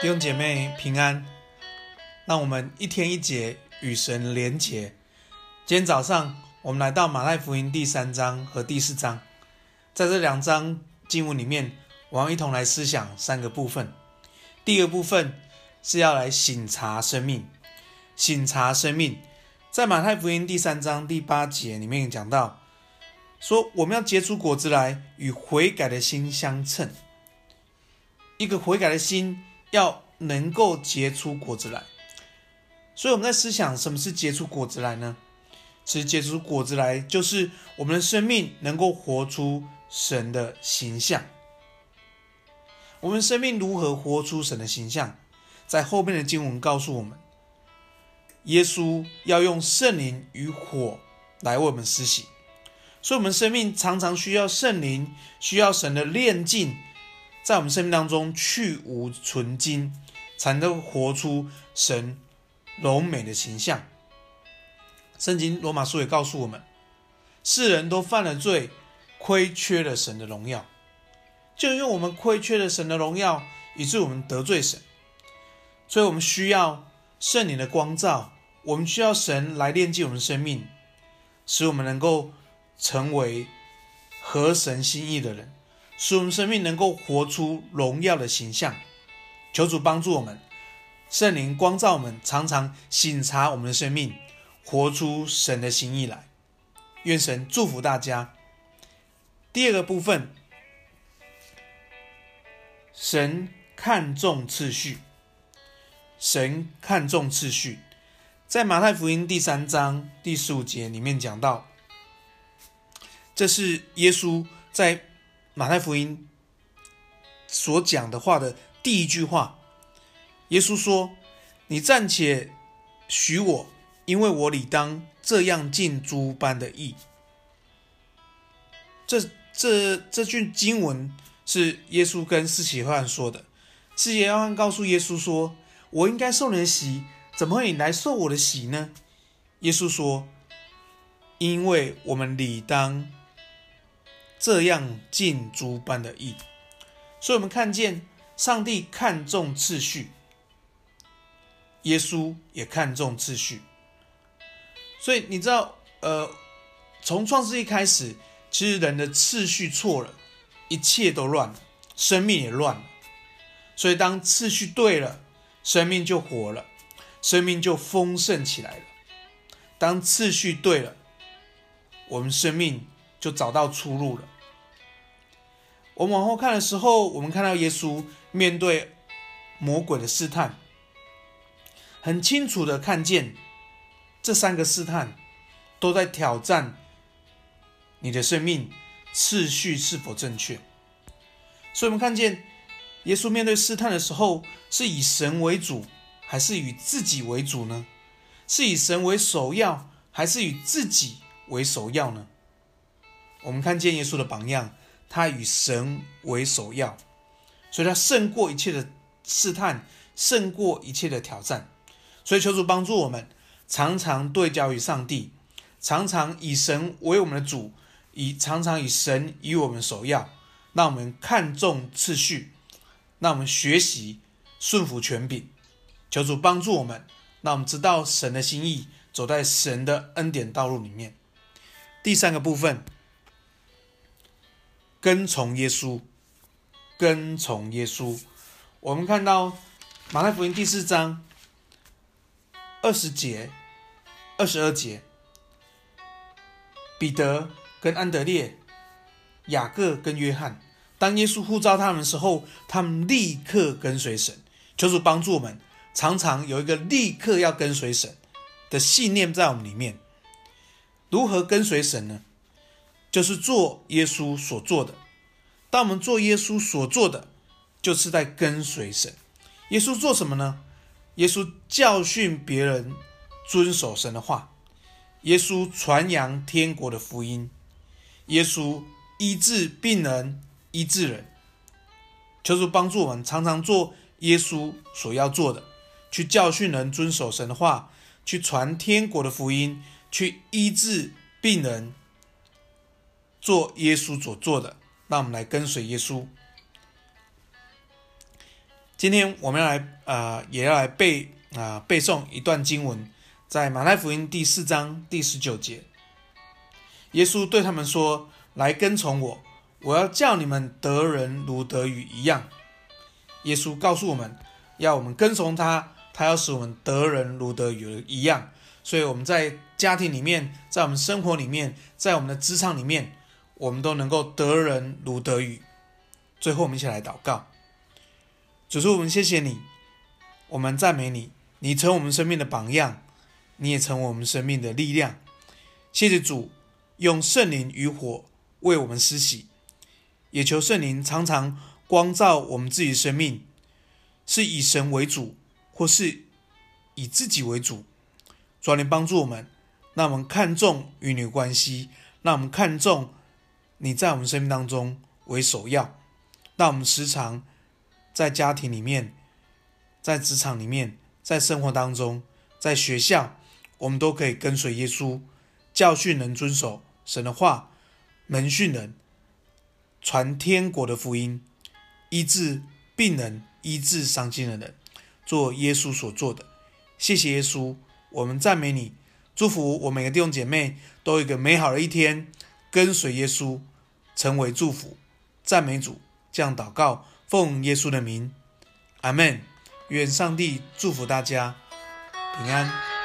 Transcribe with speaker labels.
Speaker 1: 弟兄姐妹平安，让我们一天一节与神连结。今天早上我们来到马太福音第三章和第四章，在这两章经文里面，我要一同来思想三个部分。第一个部分是要来省察生命，省察生命，在马太福音第三章第八节里面讲到，说我们要结出果子来，与悔改的心相称。一个悔改的心。要能够结出果子来，所以我们在思想什么是结出果子来呢？其实结出果子来，就是我们的生命能够活出神的形象。我们生命如何活出神的形象？在后面的经文告诉我们，耶稣要用圣灵与火来为我们施洗，所以我们生命常常需要圣灵，需要神的炼净。在我们生命当中去芜存菁，才能活出神荣美的形象。圣经罗马书也告诉我们，世人都犯了罪，亏缺了神的荣耀。就因为我们亏缺了神的荣耀，以致我们得罪神，所以我们需要圣灵的光照，我们需要神来炼净我们生命，使我们能够成为合神心意的人。使我们生命能够活出荣耀的形象，求主帮助我们，圣灵光照我们，常常省察我们的生命，活出神的心意来。愿神祝福大家。第二个部分，神看重次序，神看重次序，在马太福音第三章第十五节里面讲到，这是耶稣在。马太福音所讲的话的第一句话，耶稣说：“你暂且许我，因为我理当这样尽诸般的义。”这这这句经文是耶稣跟施洗约翰说的。施洗约翰告诉耶稣说：“我应该受你的洗，怎么会你来受我的洗呢？”耶稣说：“因为我们理当。”这样尽诸般的意，所以我们看见上帝看重次序，耶稣也看重次序。所以你知道，呃，从创世纪开始，其实人的次序错了，一切都乱了，生命也乱了。所以当次序对了，生命就活了，生命就丰盛起来了。当次序对了，我们生命。就找到出路了。我们往后看的时候，我们看到耶稣面对魔鬼的试探，很清楚的看见这三个试探都在挑战你的生命次序是否正确。所以，我们看见耶稣面对试探的时候，是以神为主，还是以自己为主呢？是以神为首要，还是以自己为首要呢？我们看见耶稣的榜样，他以神为首要，所以他胜过一切的试探，胜过一切的挑战。所以求主帮助我们，常常对焦于上帝，常常以神为我们的主，以常常以神以我们首要。让我们看重次序，让我们学习顺服权柄。求主帮助我们，让我们知道神的心意，走在神的恩典道路里面。第三个部分。跟从耶稣，跟从耶稣。我们看到马太福音第四章二十节、二十二节，彼得跟安德烈、雅各跟约翰，当耶稣呼召他们的时候，他们立刻跟随神。求主帮助我们，常常有一个立刻要跟随神的信念在我们里面。如何跟随神呢？就是做耶稣所做的。当我们做耶稣所做的，就是在跟随神。耶稣做什么呢？耶稣教训别人遵守神的话。耶稣传扬天国的福音。耶稣医治病人，医治人。求主帮助我们，常常做耶稣所要做的，去教训人遵守神的话，去传天国的福音，去医治病人。做耶稣所做的，让我们来跟随耶稣。今天我们要来啊、也要来背啊、背诵一段经文，在马太福音第四章第十九节，耶稣对他们说：“来跟从我，我要叫你们得人如得鱼一样。”耶稣告诉我们要我们跟从他，他要使我们得人如得鱼一样。所以我们在家庭里面，在我们生活里面，在我们的职场里面，我们都能够得人如得鱼。最后，我们一起来祷告。主说：“我们谢谢你，我们赞美你，你成为我们生命的榜样，你也成为我们生命的力量。谢谢主，用圣灵与火为我们施洗，也求圣灵常常光照我们自己的生命，是以神为主，或是以自己为主。主你帮助我们，让我们看重与你的关系，让我们看重你在我们生命当中为首要，那我们时常。”在家庭里面，在职场里面，在生活当中，在学校，我们都可以跟随耶稣，教训人遵守神的话，门训人，传天国的福音，医治病人，医治伤心的人，做耶稣所做的。谢谢耶稣，我们赞美你，祝福我每个弟兄姐妹都有一个美好的一天，跟随耶稣，成为祝福，赞美主，这样祷告。奉耶稣的名，阿门。愿上帝祝福大家平安。